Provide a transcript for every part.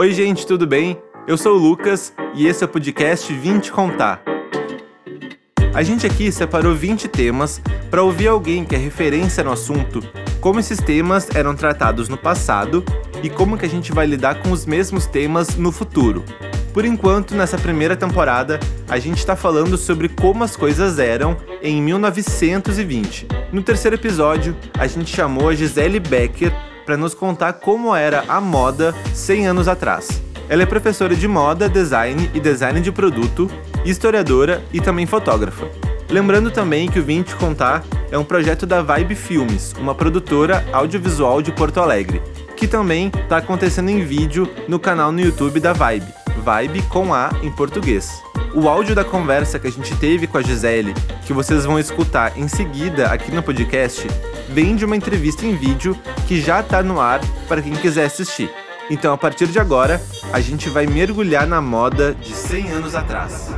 Oi, gente, tudo bem? Eu sou o Lucas e esse é o podcast Vim Te Contar. A gente aqui separou 20 temas para ouvir alguém que é referência no assunto, como esses temas eram tratados no passado e como que a gente vai lidar com os mesmos temas no futuro. Por enquanto, nessa primeira temporada, a gente está falando sobre como as coisas eram em 1920. No terceiro episódio, a gente chamou a Gisele Becker para nos contar como era a moda 100 anos atrás. Ela é professora de moda, design e design de produto, historiadora e também fotógrafa. Lembrando também que o Vim Te Contar é um projeto da Vibe Filmes, uma produtora audiovisual de Porto Alegre, que também está acontecendo em vídeo no canal no YouTube da Vibe, Vibe com A em português. O áudio da conversa que a gente teve com a Gisele, que vocês vão escutar em seguida aqui no podcast, vem de uma entrevista em vídeo que já está no ar para quem quiser assistir. Então, a partir de agora, a gente vai mergulhar na moda de 100 anos atrás.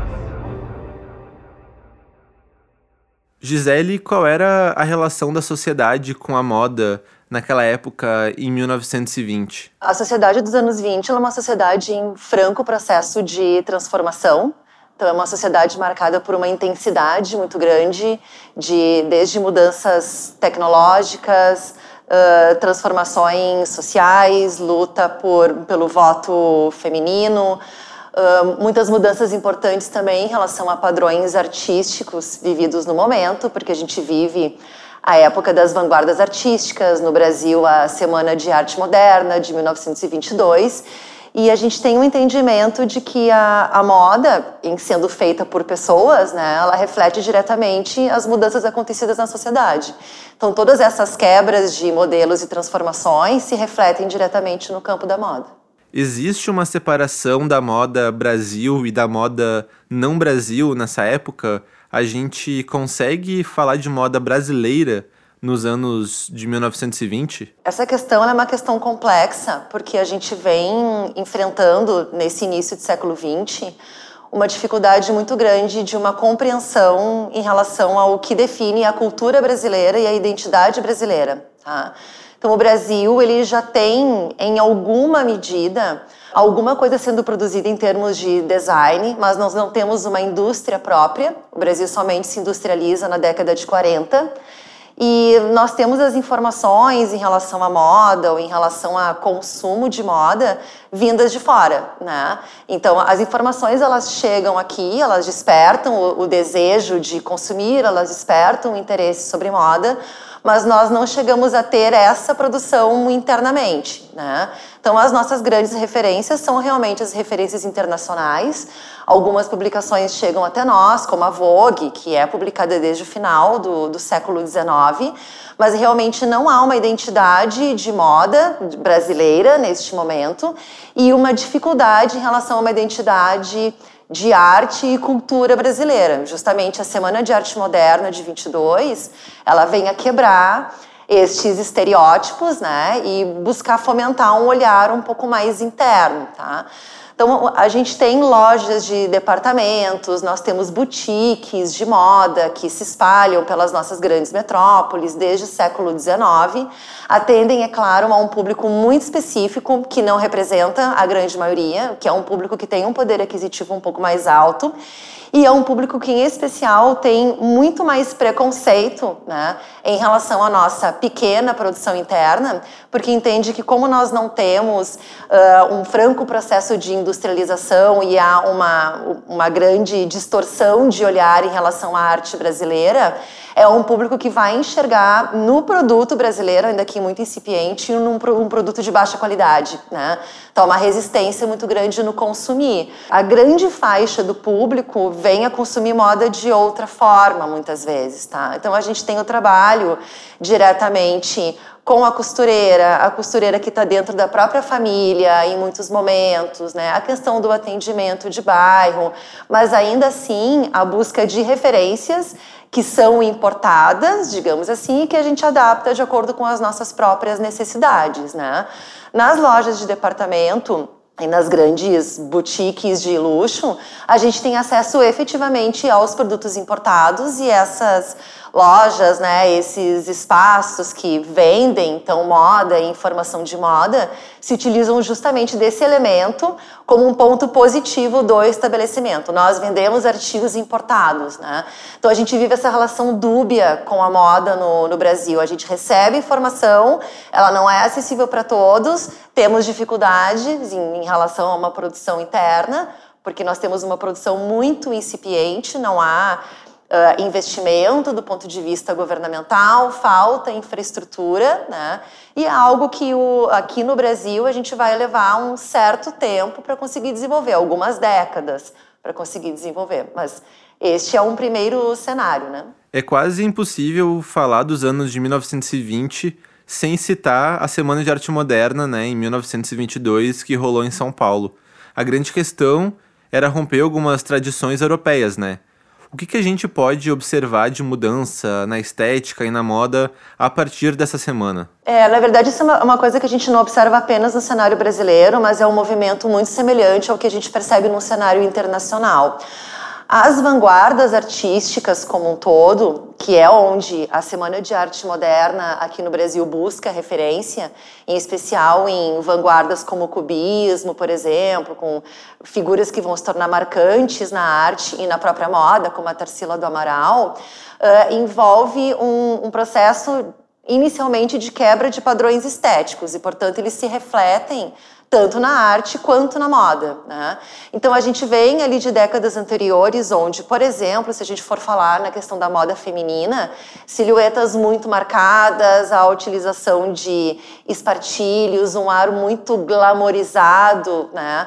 Gisele, qual era a relação da sociedade com a moda naquela época, em 1920? A sociedade dos anos 20 é uma sociedade em franco processo de transformação. Então, é uma sociedade marcada por uma intensidade muito grande, de desde mudanças tecnológicas, uh, transformações sociais, luta por, pelo voto feminino, uh, muitas mudanças importantes também em relação a padrões artísticos vividos no momento, porque a gente vive a época das vanguardas artísticas, no Brasil a Semana de Arte Moderna de 1922, e a gente tem um entendimento de que a, a moda, em sendo feita por pessoas, né, ela reflete diretamente as mudanças acontecidas na sociedade. Então, todas essas quebras de modelos e transformações se refletem diretamente no campo da moda. Existe uma separação da moda Brasil e da moda não Brasil nessa época? A gente consegue falar de moda brasileira nos anos de 1920? Essa questão é uma questão complexa, porque a gente vem enfrentando, nesse início do século XX, uma dificuldade muito grande de uma compreensão em relação ao que define a cultura brasileira e a identidade brasileira. Tá? Então, o Brasil ele já tem, em alguma medida, alguma coisa sendo produzida em termos de design, mas nós não temos uma indústria própria. O Brasil somente se industrializa na década de 40 e nós temos as informações em relação à moda ou em relação a consumo de moda vindas de fora, né? Então, as informações elas chegam aqui, elas despertam o, o desejo de consumir, elas despertam o interesse sobre moda, mas nós não chegamos a ter essa produção internamente, né? Então, as nossas grandes referências são realmente as referências internacionais. Algumas publicações chegam até nós, como a Vogue, que é publicada desde o final do, do século XIX, mas realmente não há uma identidade de moda brasileira neste momento e uma dificuldade em relação a uma identidade de arte e cultura brasileira. Justamente a Semana de Arte Moderna de 22, ela vem a quebrar estes estereótipos, né, e buscar fomentar um olhar um pouco mais interno, tá? Então, a gente tem lojas de departamentos, nós temos boutiques de moda que se espalham pelas nossas grandes metrópoles desde o século XIX. Atendem, é claro, a um público muito específico que não representa a grande maioria, que é um público que tem um poder aquisitivo um pouco mais alto e é um público que, em especial, tem muito mais preconceito né, em relação à nossa pequena produção interna, porque entende que, como nós não temos uh, um franco processo de industrialização e há uma, uma grande distorção de olhar em relação à arte brasileira, é um público que vai enxergar no produto brasileiro, ainda que muito incipiente, num, um produto de baixa qualidade. Né? Então, uma resistência muito grande no consumir. A grande faixa do público vem a consumir moda de outra forma, muitas vezes. Tá? Então, a gente tem o trabalho diretamente com a costureira, a costureira que está dentro da própria família em muitos momentos, né? A questão do atendimento de bairro, mas ainda assim a busca de referências que são importadas, digamos assim, e que a gente adapta de acordo com as nossas próprias necessidades, né? Nas lojas de departamento, e nas grandes boutiques de luxo, a gente tem acesso efetivamente aos produtos importados e essas lojas, né, esses espaços que vendem então moda e informação de moda, se utilizam justamente desse elemento como um ponto positivo do estabelecimento. Nós vendemos artigos importados, né? Então a gente vive essa relação dúbia com a moda no, no Brasil. A gente recebe informação, ela não é acessível para todos, temos dificuldades em, em relação a uma produção interna, porque nós temos uma produção muito incipiente, não há uh, investimento do ponto de vista governamental, falta infraestrutura, né? E é algo que o, aqui no Brasil a gente vai levar um certo tempo para conseguir desenvolver, algumas décadas para conseguir desenvolver. Mas este é um primeiro cenário, né? É quase impossível falar dos anos de 1920 sem citar a Semana de Arte Moderna, né, em 1922, que rolou em São Paulo. A grande questão era romper algumas tradições europeias, né? O que, que a gente pode observar de mudança na estética e na moda a partir dessa semana? É, na verdade, isso é uma coisa que a gente não observa apenas no cenário brasileiro, mas é um movimento muito semelhante ao que a gente percebe no cenário internacional. As vanguardas artísticas como um todo, que é onde a Semana de Arte Moderna aqui no Brasil busca referência, em especial em vanguardas como o cubismo, por exemplo, com figuras que vão se tornar marcantes na arte e na própria moda, como a Tarsila do Amaral, uh, envolve um, um processo inicialmente de quebra de padrões estéticos e, portanto, eles se refletem tanto na arte quanto na moda. Né? Então a gente vem ali de décadas anteriores, onde, por exemplo, se a gente for falar na questão da moda feminina, silhuetas muito marcadas, a utilização de espartilhos, um ar muito glamorizado né?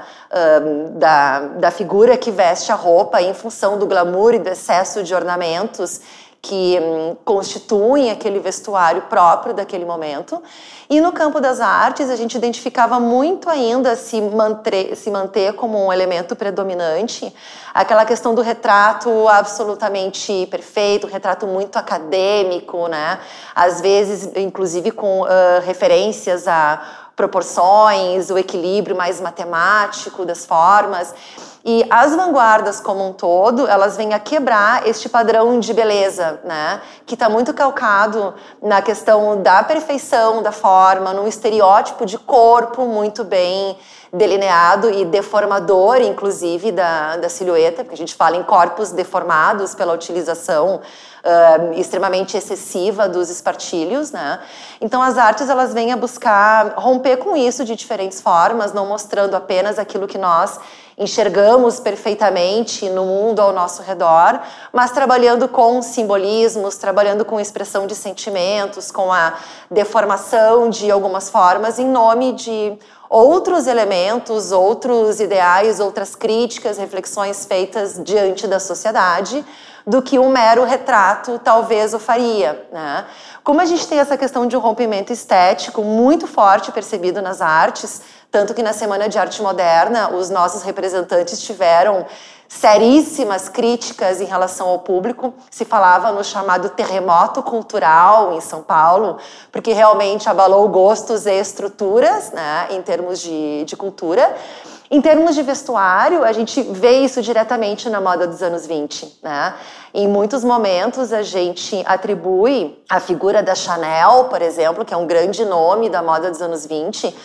Um, da, da figura que veste a roupa em função do glamour e do excesso de ornamentos que hum, constituem aquele vestuário próprio daquele momento. E no campo das artes, a gente identificava muito ainda se manter, se manter como um elemento predominante aquela questão do retrato absolutamente perfeito, retrato muito acadêmico, né? Às vezes, inclusive, com uh, referências a proporções, o equilíbrio mais matemático das formas. E as vanguardas como um todo, elas vêm a quebrar este padrão de beleza, né? Que está muito calcado na questão da perfeição da forma, num estereótipo de corpo muito bem delineado e deformador, inclusive, da, da silhueta, porque a gente fala em corpos deformados pela utilização uh, extremamente excessiva dos espartilhos, né? Então as artes elas vêm a buscar romper com isso de diferentes formas, não mostrando apenas aquilo que nós enxergamos perfeitamente no mundo ao nosso redor, mas trabalhando com simbolismos, trabalhando com expressão de sentimentos, com a deformação de algumas formas em nome de outros elementos, outros ideais, outras críticas, reflexões feitas diante da sociedade do que um mero retrato talvez o faria. Né? Como a gente tem essa questão de um rompimento estético muito forte percebido nas artes, tanto que na Semana de Arte Moderna os nossos representantes tiveram seríssimas críticas em relação ao público. Se falava no chamado terremoto cultural em São Paulo, porque realmente abalou gostos e estruturas né, em termos de, de cultura. Em termos de vestuário, a gente vê isso diretamente na moda dos anos 20, né? Em muitos momentos a gente atribui a figura da Chanel, por exemplo, que é um grande nome da moda dos anos 20,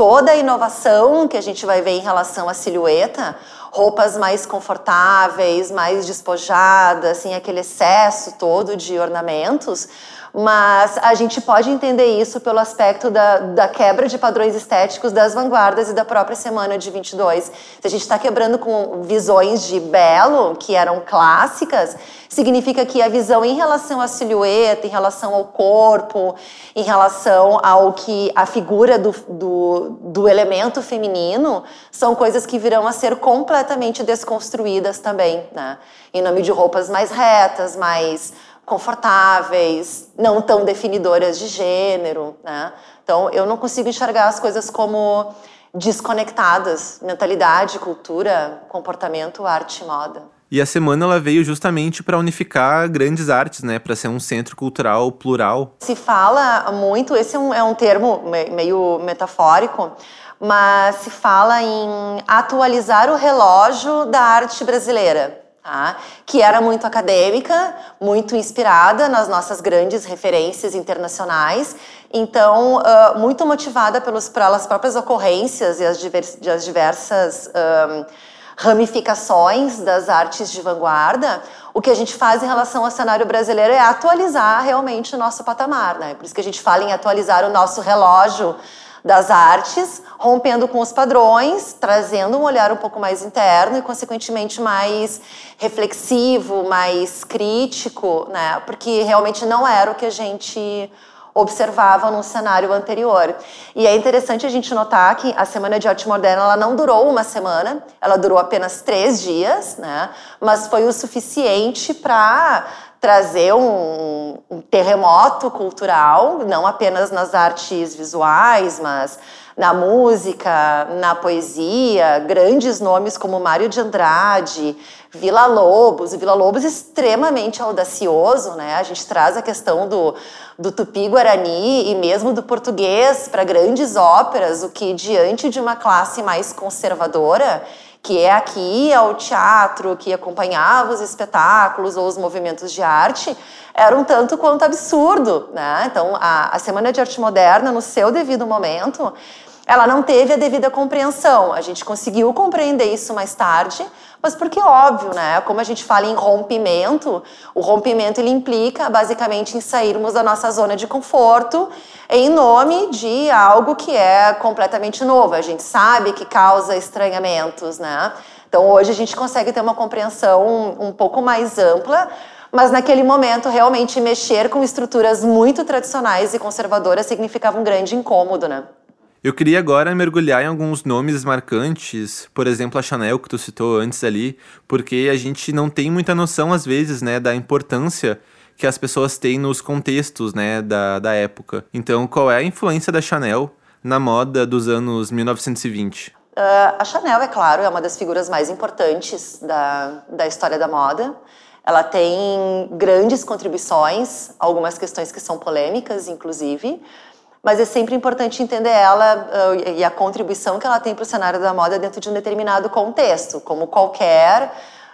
toda a inovação que a gente vai ver em relação à silhueta, roupas mais confortáveis, mais despojadas, assim, aquele excesso todo de ornamentos, mas a gente pode entender isso pelo aspecto da, da quebra de padrões estéticos das vanguardas e da própria semana de 22. Se a gente está quebrando com visões de belo, que eram clássicas, significa que a visão em relação à silhueta, em relação ao corpo, em relação ao que a figura do, do, do elemento feminino, são coisas que virão a ser completamente desconstruídas também, né? Em nome de roupas mais retas, mais confortáveis, não tão definidoras de gênero, né? Então, eu não consigo enxergar as coisas como desconectadas, mentalidade, cultura, comportamento, arte e moda. E a semana ela veio justamente para unificar grandes artes, né, para ser um centro cultural plural. Se fala muito, esse é um, é um termo meio metafórico, mas se fala em atualizar o relógio da arte brasileira Tá? que era muito acadêmica, muito inspirada nas nossas grandes referências internacionais, então uh, muito motivada pelos, pelas próprias ocorrências e as, divers, as diversas um, ramificações das artes de vanguarda, o que a gente faz em relação ao cenário brasileiro é atualizar realmente o nosso patamar, né? Por isso que a gente fala em atualizar o nosso relógio das artes, rompendo com os padrões, trazendo um olhar um pouco mais interno e, consequentemente, mais reflexivo, mais crítico, né? Porque realmente não era o que a gente observava num cenário anterior. E é interessante a gente notar que a Semana de Arte Moderna ela não durou uma semana, ela durou apenas três dias, né? mas foi o suficiente para trazer um, um, terremoto cultural, não apenas nas artes visuais, mas na música, na poesia, grandes nomes como Mário de Andrade, Vila Lobos, Vila Lobos extremamente audacioso, né? A gente traz a questão do, do tupi-guarani e mesmo do português para grandes óperas, o que diante de uma classe mais conservadora que é aqui ao teatro, que acompanhava os espetáculos ou os movimentos de arte, era um tanto quanto absurdo. Né? Então, a, a Semana de Arte Moderna, no seu devido momento, ela não teve a devida compreensão. A gente conseguiu compreender isso mais tarde, mas porque óbvio, né? Como a gente fala em rompimento, o rompimento ele implica basicamente em sairmos da nossa zona de conforto em nome de algo que é completamente novo. A gente sabe que causa estranhamentos, né? Então hoje a gente consegue ter uma compreensão um, um pouco mais ampla, mas naquele momento realmente mexer com estruturas muito tradicionais e conservadoras significava um grande incômodo, né? Eu queria agora mergulhar em alguns nomes marcantes, por exemplo, a Chanel que tu citou antes ali, porque a gente não tem muita noção às vezes, né, da importância que as pessoas têm nos contextos, né, da, da época. Então, qual é a influência da Chanel na moda dos anos 1920? Uh, a Chanel, é claro, é uma das figuras mais importantes da, da história da moda. Ela tem grandes contribuições, algumas questões que são polêmicas, inclusive, mas é sempre importante entender ela uh, e a contribuição que ela tem para o cenário da moda dentro de um determinado contexto, como qualquer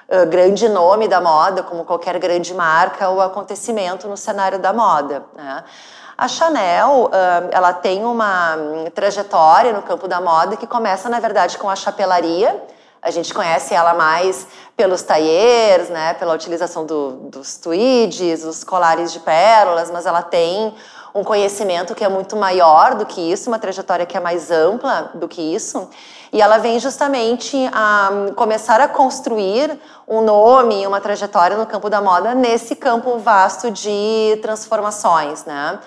uh, grande nome da moda, como qualquer grande marca ou acontecimento no cenário da moda. Né? A Chanel, uh, ela tem uma um, trajetória no campo da moda que começa, na verdade, com a chapelaria. A gente conhece ela mais pelos tailleurs, né, pela utilização do, dos tweeds, os colares de pérolas, mas ela tem um conhecimento que é muito maior do que isso, uma trajetória que é mais ampla do que isso. E ela vem justamente a começar a construir um nome, uma trajetória no campo da moda nesse campo vasto de transformações, né?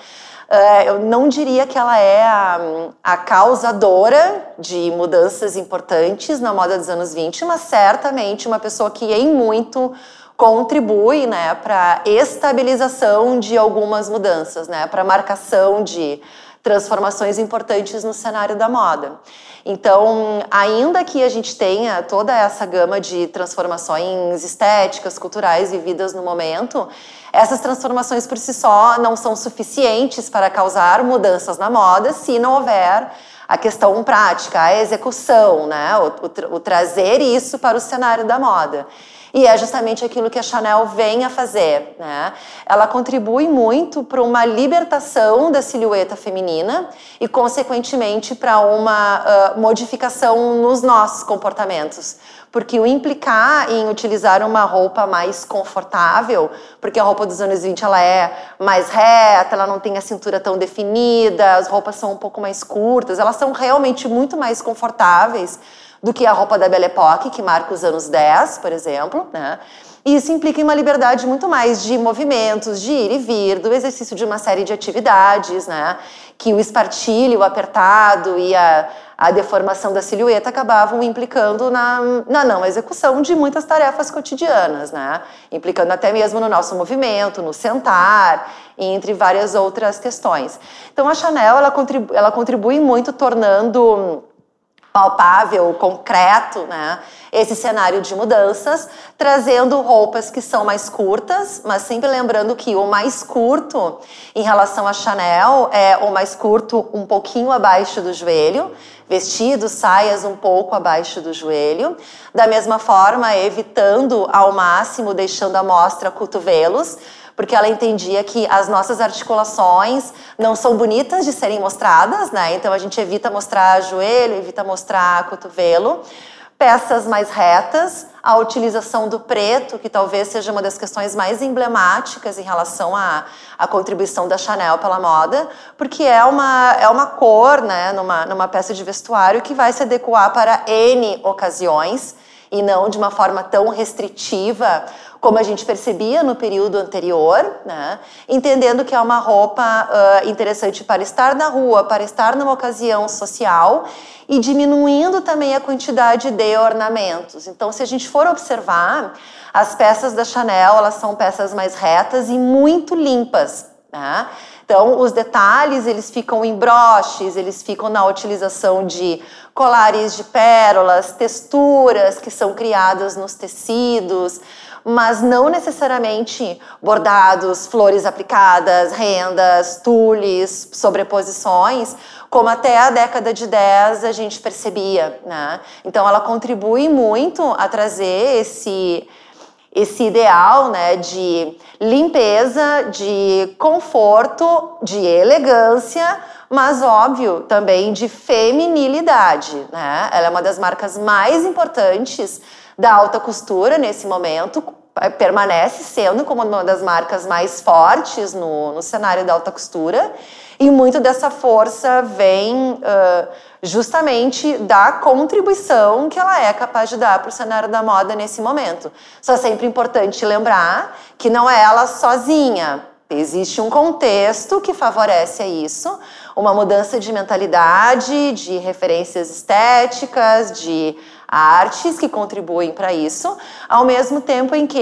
Eh, eu não diria que ela é a, a, causadora de mudanças importantes na moda dos anos 20, mas certamente uma pessoa que em muito contribui né, para estabilização de algumas mudanças, né, para marcação de transformações importantes no cenário da moda. Então, ainda que a gente tenha toda essa gama de transformações estéticas, culturais vividas no momento, essas transformações por si só não são suficientes para causar mudanças na moda se não houver a questão prática, a execução, né? o, o, o trazer isso para o cenário da moda. E é justamente aquilo que a Chanel vem a fazer. Né? Ela contribui muito para uma libertação da silhueta feminina e, consequentemente, para uma uh, modificação nos nossos comportamentos. Porque o implicar em utilizar uma roupa mais confortável, porque a roupa dos anos 20 ela é mais reta, ela não tem a cintura tão definida, as roupas são um pouco mais curtas, elas são realmente muito mais confortáveis do que a roupa da Belle Époque, que marca os anos 10, por exemplo, né? E isso implica em uma liberdade muito mais de movimentos, de ir e vir, do exercício de uma série de atividades, né? Que o espartilho, o apertado e a, a deformação da silhueta acabavam implicando na, na não execução de muitas tarefas cotidianas, né? Implicando até mesmo no nosso movimento, no sentar, entre várias outras questões. Então a Chanel ela contribui, ela contribui muito tornando palpável, concreto, né? Esse cenário de mudanças, trazendo roupas que são mais curtas, mas sempre lembrando que o mais curto em relação a Chanel é o mais curto um pouquinho abaixo do joelho, vestidos, saias um pouco abaixo do joelho. Da mesma forma, evitando ao máximo, deixando à mostra cotovelos, porque ela entendia que as nossas articulações não são bonitas de serem mostradas, né? Então a gente evita mostrar joelho, evita mostrar cotovelo. Peças mais retas, a utilização do preto, que talvez seja uma das questões mais emblemáticas em relação à, à contribuição da Chanel pela moda, porque é uma, é uma cor, né, numa, numa peça de vestuário que vai se adequar para N ocasiões e não de uma forma tão restritiva como a gente percebia no período anterior, né? entendendo que é uma roupa uh, interessante para estar na rua, para estar numa ocasião social e diminuindo também a quantidade de ornamentos. Então, se a gente for observar, as peças da Chanel elas são peças mais retas e muito limpas. Né? Então, os detalhes eles ficam em broches, eles ficam na utilização de colares de pérolas, texturas que são criadas nos tecidos, mas não necessariamente bordados, flores aplicadas, rendas, tules, sobreposições, como até a década de 10 a gente percebia. Né? Então, ela contribui muito a trazer esse esse ideal né, de limpeza, de conforto, de elegância, mas óbvio também de feminilidade. Né? Ela é uma das marcas mais importantes da alta costura nesse momento, permanece sendo como uma das marcas mais fortes no, no cenário da alta costura. E muito dessa força vem uh, justamente da contribuição que ela é capaz de dar para o cenário da moda nesse momento. Só é sempre importante lembrar que não é ela sozinha. Existe um contexto que favorece isso, uma mudança de mentalidade, de referências estéticas, de artes que contribuem para isso, ao mesmo tempo em que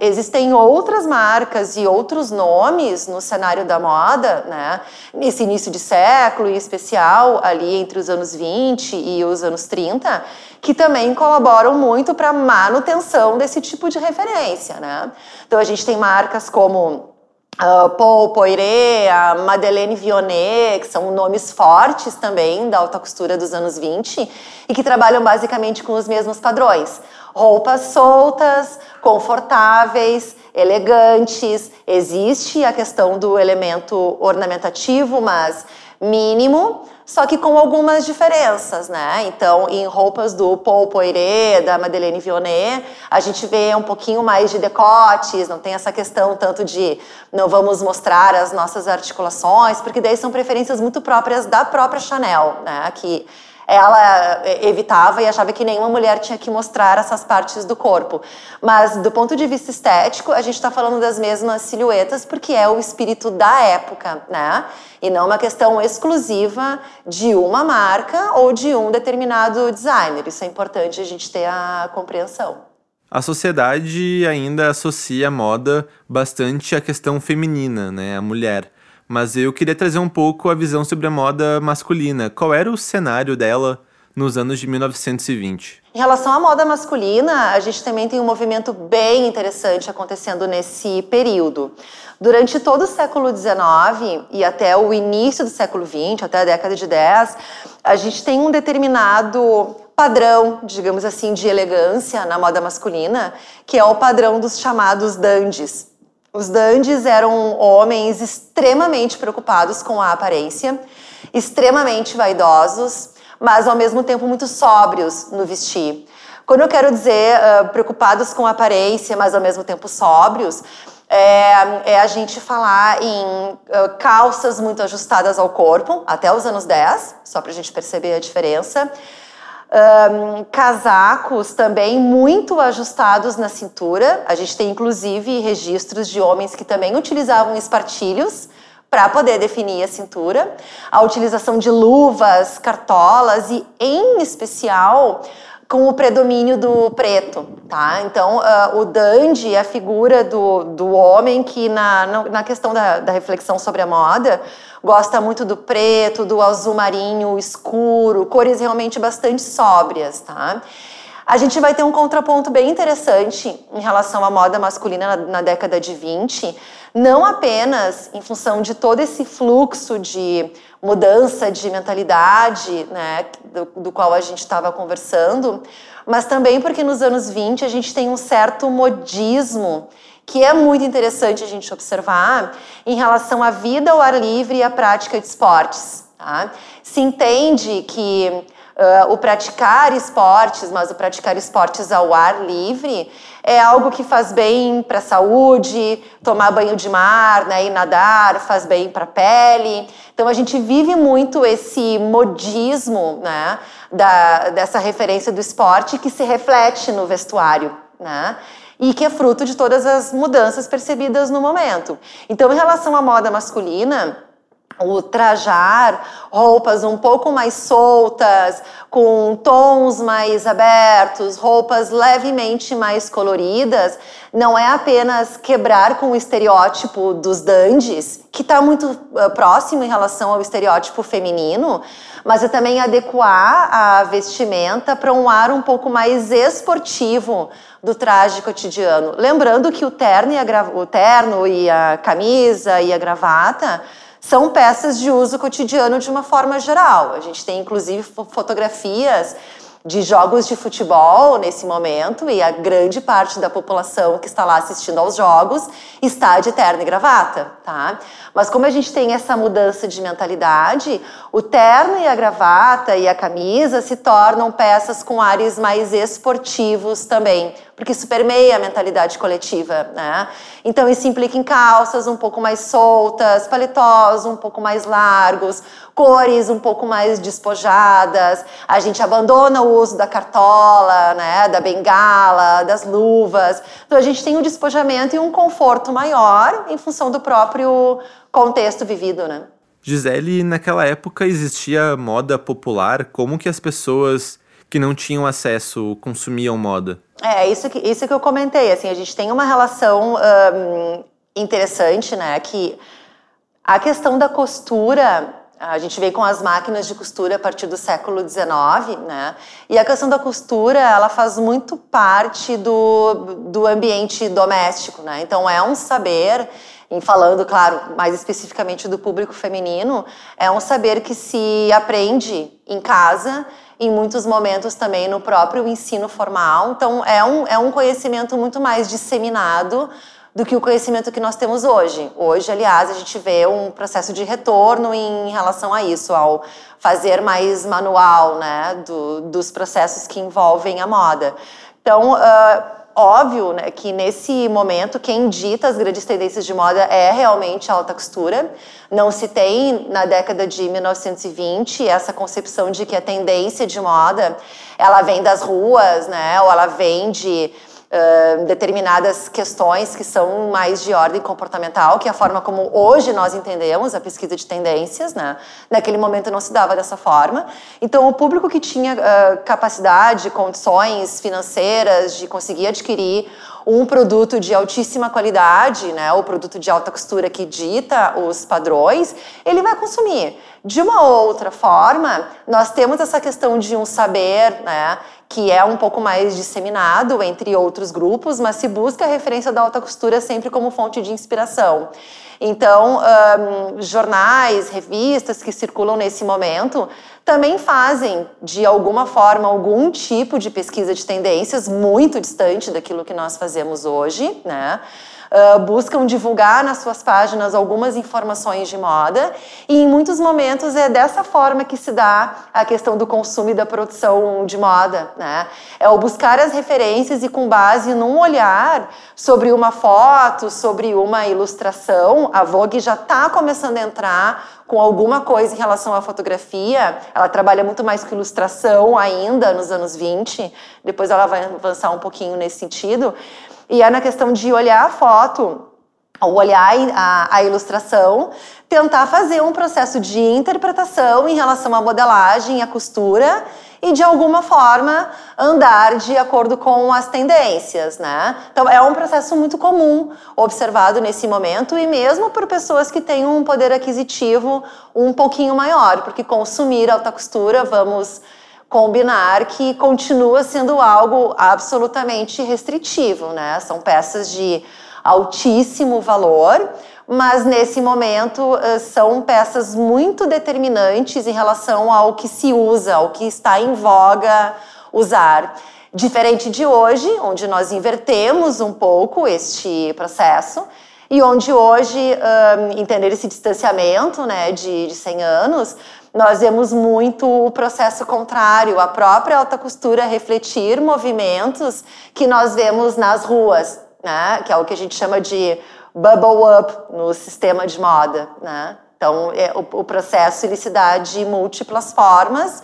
existem outras marcas e outros nomes no cenário da moda, né? Nesse início de século, em especial ali entre os anos 20 e os anos 30, que também colaboram muito para a manutenção desse tipo de referência, né? Então a gente tem marcas como Uh, Paul Poiret, a Madeleine Vionnet, que são nomes fortes também da alta costura dos anos 20 e que trabalham basicamente com os mesmos padrões. Roupas soltas, confortáveis, elegantes. Existe a questão do elemento ornamentativo, mas mínimo, só que com algumas diferenças, né? Então, em roupas do Paul Poiret, da Madeleine Vionnet, a gente vê um pouquinho mais de decotes, não tem essa questão tanto de não vamos mostrar as nossas articulações, porque daí são preferências muito próprias da própria Chanel, né? Que ela eh, evitava e achava que nenhuma mulher tinha que mostrar essas partes do corpo. Mas do ponto de vista estético, a gente está falando das mesmas silhuetas porque é o espírito da época, né? E não uma questão exclusiva de uma marca ou de um determinado designer. Isso é importante a gente ter a compreensão. A sociedade ainda associa a moda bastante à questão feminina, né, a mulher mas eu queria trazer um pouco a visão sobre a moda masculina. Qual era o cenário dela nos anos de 1920? Em relação à moda masculina, a gente também tem um movimento bem interessante acontecendo nesse período. Durante todo o século XIX e até o início do século XX, até a década de 10, a gente tem um determinado padrão, digamos assim, de elegância na moda masculina, que é o padrão dos chamados dandies. Os dandies eram homens extremamente preocupados com a aparência, extremamente vaidosos, mas ao mesmo tempo muito sóbrios no vestir. Quando eu quero dizer uh, preocupados com a aparência, mas ao mesmo tempo sóbrios, é, é a gente falar em uh, calças muito ajustadas ao corpo, até os anos 10, só para a gente perceber a diferença um, casacos também muito ajustados na cintura. A gente tem inclusive registros de homens que também utilizavam espartilhos para poder definir a cintura. A utilização de luvas, cartolas e, em especial, com o predomínio do preto, tá? Então, uh, o dandy é a figura do, do homem que, na, na questão da, da reflexão sobre a moda, gosta muito do preto, do azul marinho escuro, cores realmente bastante sóbrias, tá? A gente vai ter um contraponto bem interessante em relação à moda masculina na, na década de 20, não apenas em função de todo esse fluxo de mudança de mentalidade, né, do, do qual a gente estava conversando, mas também porque nos anos 20 a gente tem um certo modismo que é muito interessante a gente observar em relação à vida ao ar livre e à prática de esportes. Tá? Se entende que Uh, o praticar esportes, mas o praticar esportes ao ar livre é algo que faz bem para a saúde, tomar banho de mar, né, e nadar faz bem para a pele. Então a gente vive muito esse modismo, né, da, dessa referência do esporte que se reflete no vestuário, né? E que é fruto de todas as mudanças percebidas no momento. Então, em relação à moda masculina, o trajar roupas um pouco mais soltas, com tons mais abertos, roupas levemente mais coloridas, não é apenas quebrar com o estereótipo dos dandies, que está muito uh, próximo em relação ao estereótipo feminino, mas é também adequar a vestimenta para um ar um pouco mais esportivo do traje cotidiano. Lembrando que o terno e a, o terno e a camisa e a gravata são peças de uso cotidiano de uma forma geral. A gente tem inclusive fotografias de jogos de futebol nesse momento e a grande parte da população que está lá assistindo aos jogos está de terno e gravata, tá? Mas como a gente tem essa mudança de mentalidade, o terno e a gravata e a camisa se tornam peças com ares mais esportivos também, porque isso permeia a mentalidade coletiva, né? Então isso implica em calças um pouco mais soltas, paletós um pouco mais largos, cores um pouco mais despojadas. A gente abandona o uso da cartola, né, da bengala, das luvas. Então a gente tem um despojamento e um conforto maior em função do próprio contexto vivido, né? Gisele, naquela época existia moda popular, como que as pessoas que não tinham acesso consumiam moda? É, isso que, isso que eu comentei, assim, a gente tem uma relação um, interessante, né, que a questão da costura, a gente veio com as máquinas de costura a partir do século XIX, né, e a questão da costura, ela faz muito parte do, do ambiente doméstico, né, então é um saber em falando, claro, mais especificamente do público feminino, é um saber que se aprende em casa em muitos momentos também no próprio ensino formal. Então, é um, é um conhecimento muito mais disseminado do que o conhecimento que nós temos hoje. Hoje, aliás, a gente vê um processo de retorno em relação a isso, ao fazer mais manual né, do, dos processos que envolvem a moda. Então, uh, óbvio né, que nesse momento quem dita as grandes tendências de moda é realmente a alta costura. Não se tem na década de 1920 essa concepção de que a tendência de moda ela vem das ruas, né, ou ela vem de determinadas questões que são mais de ordem comportamental, que é a forma como hoje nós entendemos a pesquisa de tendências, né? Naquele momento não se dava dessa forma. Então, o público que tinha uh, capacidade, condições financeiras de conseguir adquirir um produto de altíssima qualidade, né, o produto de alta costura que dita os padrões, ele vai consumir. De uma outra forma, nós temos essa questão de um saber, né, que é um pouco mais disseminado entre outros grupos, mas se busca a referência da alta costura sempre como fonte de inspiração. Então, um, jornais, revistas que circulam nesse momento também fazem, de alguma forma, algum tipo de pesquisa de tendências muito distante daquilo que nós fazemos hoje, né? Uh, buscam divulgar nas suas páginas algumas informações de moda e em muitos momentos é dessa forma que se dá a questão do consumo e da produção de moda, né? É o buscar as referências e com base num olhar sobre uma foto, sobre uma ilustração, a Vogue já está começando a entrar com alguma coisa em relação à fotografia. Ela trabalha muito mais com ilustração ainda nos anos 20, depois ela vai avançar um pouquinho nesse sentido. E é na questão de olhar a foto, ou olhar a, a ilustração, tentar fazer um processo de interpretação em relação à modelagem, à costura e de alguma forma andar de acordo com as tendências, né? Então é um processo muito comum observado nesse momento e mesmo por pessoas que têm um poder aquisitivo um pouquinho maior, porque consumir alta costura, vamos combinar que continua sendo algo absolutamente restritivo, né? São peças de altíssimo valor, mas nesse momento eh, são peças muito determinantes em relação ao que se usa, ao que está em voga usar. Diferente de hoje, onde nós invertemos um pouco este processo e onde hoje, um, entender esse distanciamento né, de, de 100 anos, nós vemos muito o processo contrário, a própria alta costura refletir movimentos que nós vemos nas ruas, né, que é o que a gente chama de bubble up no sistema de moda, né? Então, é, o, o, processo ele se dá de múltiplas formas,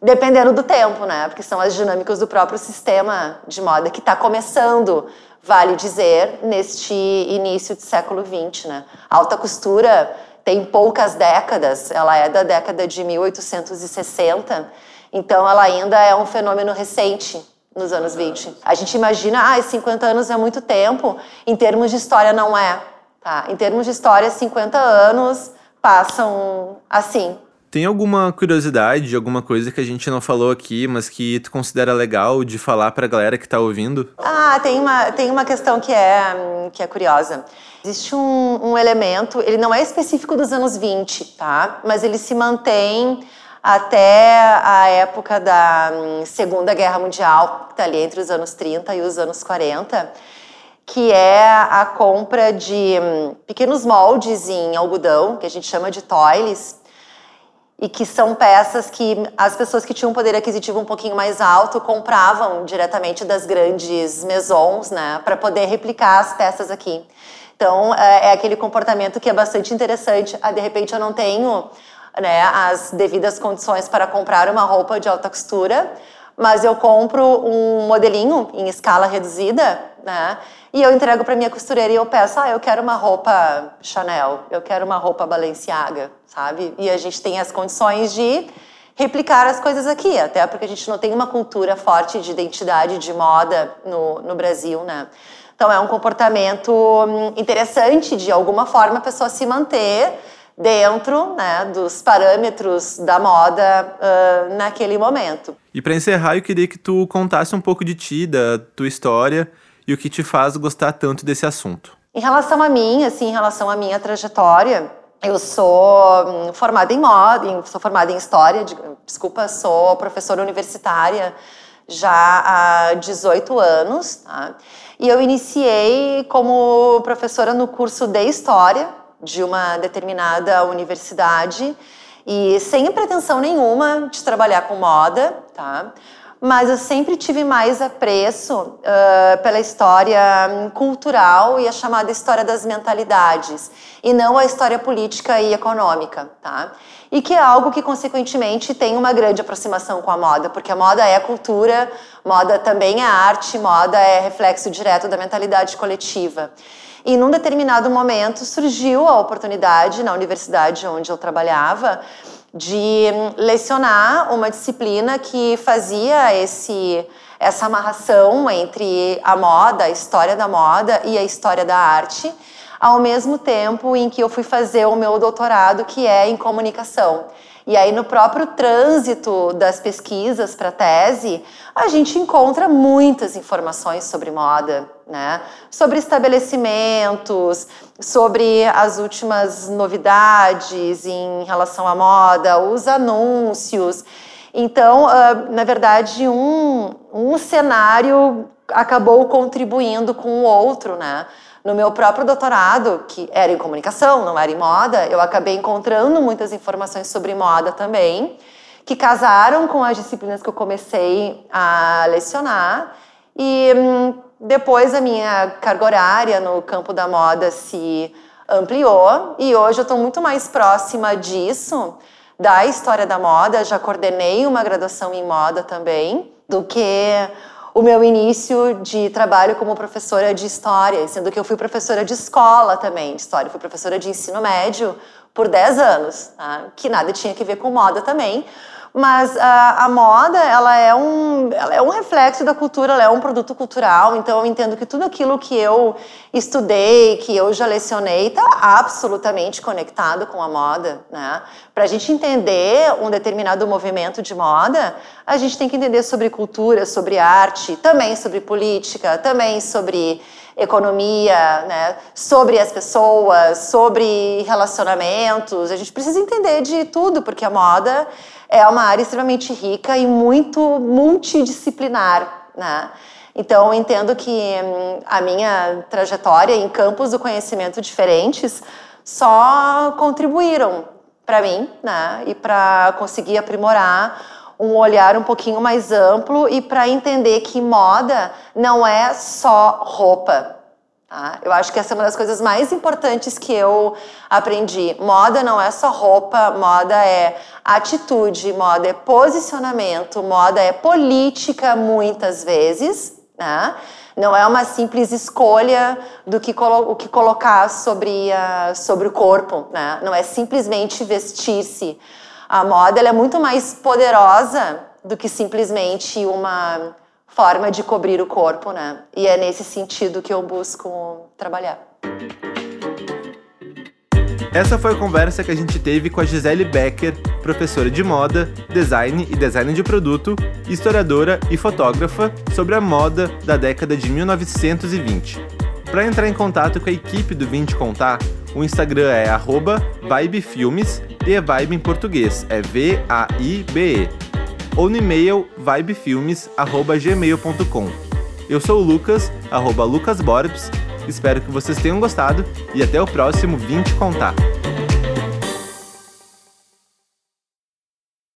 dependendo do tempo, né? Porque são as dinâmicas do próprio sistema de moda que está começando, vale dizer, neste início do século XX, né? A alta costura tem poucas décadas, ela é da década de 1860, então ela ainda é um fenômeno recente nos anos 20. A gente imagina, ah, 50 anos é muito tempo. Em termos de história, não é. Tá? Em termos de história, 50 anos passam assim. Tem alguma curiosidade, alguma coisa que a gente não falou aqui, mas que tu considera legal de falar para a galera que está ouvindo? Ah, tem uma, tem uma questão que é, que é curiosa. Existe um, um elemento, ele não é específico dos anos 20, tá? Mas ele se mantém até a época da hum, Segunda Guerra Mundial, que está ali entre os anos 30 e os anos 40, que é a compra de hum, pequenos moldes em algodão, que a gente chama de toiles, e que são peças que as pessoas que tinham um poder aquisitivo um pouquinho mais alto compravam diretamente das grandes maisons, né, para poder replicar as peças aqui. Então, é, é aquele comportamento que é bastante interessante. Ah, de repente eu não tenho né, as devidas condições para comprar uma roupa de alta costura, mas eu compro um modelinho em escala reduzida, né? E eu entrego para minha costureira e eu peço, ah, eu quero uma roupa Chanel, eu quero uma roupa Balenciaga, sabe? E a gente tem as condições de replicar as coisas aqui, até porque a gente não tem uma cultura forte de identidade de moda no, no Brasil, né? Então é um comportamento hum, interessante de alguma forma a pessoa se manter dentro né, dos parâmetros da moda uh, naquele momento. E para encerrar, eu queria que tu contasse um pouco de ti, da tua história e o que te faz gostar tanto desse assunto. Em relação a mim, assim, em relação à minha trajetória, eu sou hum, formada em moda, sou formada em história, desculpa, sou professora universitária já há 18 anos, tá? E eu iniciei como professora no curso de História de uma determinada universidade e sem pretensão nenhuma de trabalhar com moda, tá? Mas eu sempre tive mais apreço uh, pela história cultural e a chamada história das mentalidades, e não a história política e econômica, tá? E que é algo que, consequentemente, tem uma grande aproximação com a moda, porque a moda é cultura, moda também é arte, moda é reflexo direto da mentalidade coletiva. E num determinado momento surgiu a oportunidade na universidade onde eu trabalhava de lecionar uma disciplina que fazia esse essa amarração entre a moda, a história da moda e a história da arte, ao mesmo tempo em que eu fui fazer o meu doutorado, que é em comunicação. E aí, no próprio trânsito das pesquisas para tese, a gente encontra muitas informações sobre moda, né? Sobre estabelecimentos, sobre as últimas novidades em relação à moda, os anúncios. Então, na verdade, um, um cenário acabou contribuindo com o outro, né? No meu próprio doutorado, que era em comunicação, não era em moda, eu acabei encontrando muitas informações sobre moda também, que casaram com as disciplinas que eu comecei a lecionar. E hum, depois a minha carga horária no campo da moda se ampliou e hoje eu estou muito mais próxima disso, da história da moda. Já coordenei uma graduação em moda também, do que o meu início de trabalho como professora de história, sendo que eu fui professora de escola também, de história, fui professora de ensino médio por 10 anos, tá? que nada tinha que ver com moda também, Mas a, a, moda, ela é, um, ela é um reflexo da cultura, ela é um produto cultural, então eu entendo que tudo aquilo que eu estudei, que eu já lecionei, está absolutamente conectado com a moda, né? Para a gente entender um determinado movimento de moda, a gente tem que entender sobre cultura, sobre arte, também sobre política, também sobre economia, né? sobre as pessoas, sobre relacionamentos. A gente precisa entender de tudo, porque a moda é uma área extremamente rica e muito multidisciplinar, né? Então, entendo que hum, a minha trajetória em campos do conhecimento diferentes só contribuíram para mim, né? E para conseguir aprimorar um olhar um pouquinho mais amplo e para entender que moda não é só roupa, Tá? Eu acho que essa é uma das coisas mais importantes que eu aprendi. Moda não é só roupa, moda é atitude, moda é posicionamento, moda é política muitas vezes. Né? Não é uma simples escolha do que o que colocar sobre, a, sobre o corpo. Né? Não é simplesmente vestir-se. A moda é muito mais poderosa do que simplesmente uma forma de cobrir o corpo, né? E é nesse sentido que eu busco trabalhar. Essa foi a conversa que a gente teve com a Gisele Becker, professora de moda, design e design de produto, historiadora e fotógrafa sobre a moda da década de 1920. Para entrar em contato com a equipe do Vinte Contar, o Instagram é @vibefilmes e é vibe em português, é V A I B E ou no e-mail vibefilmes@gmail.com. Eu sou o Lucas, arroba lucasborbs, espero que vocês tenham gostado e até o próximo 20 Contar.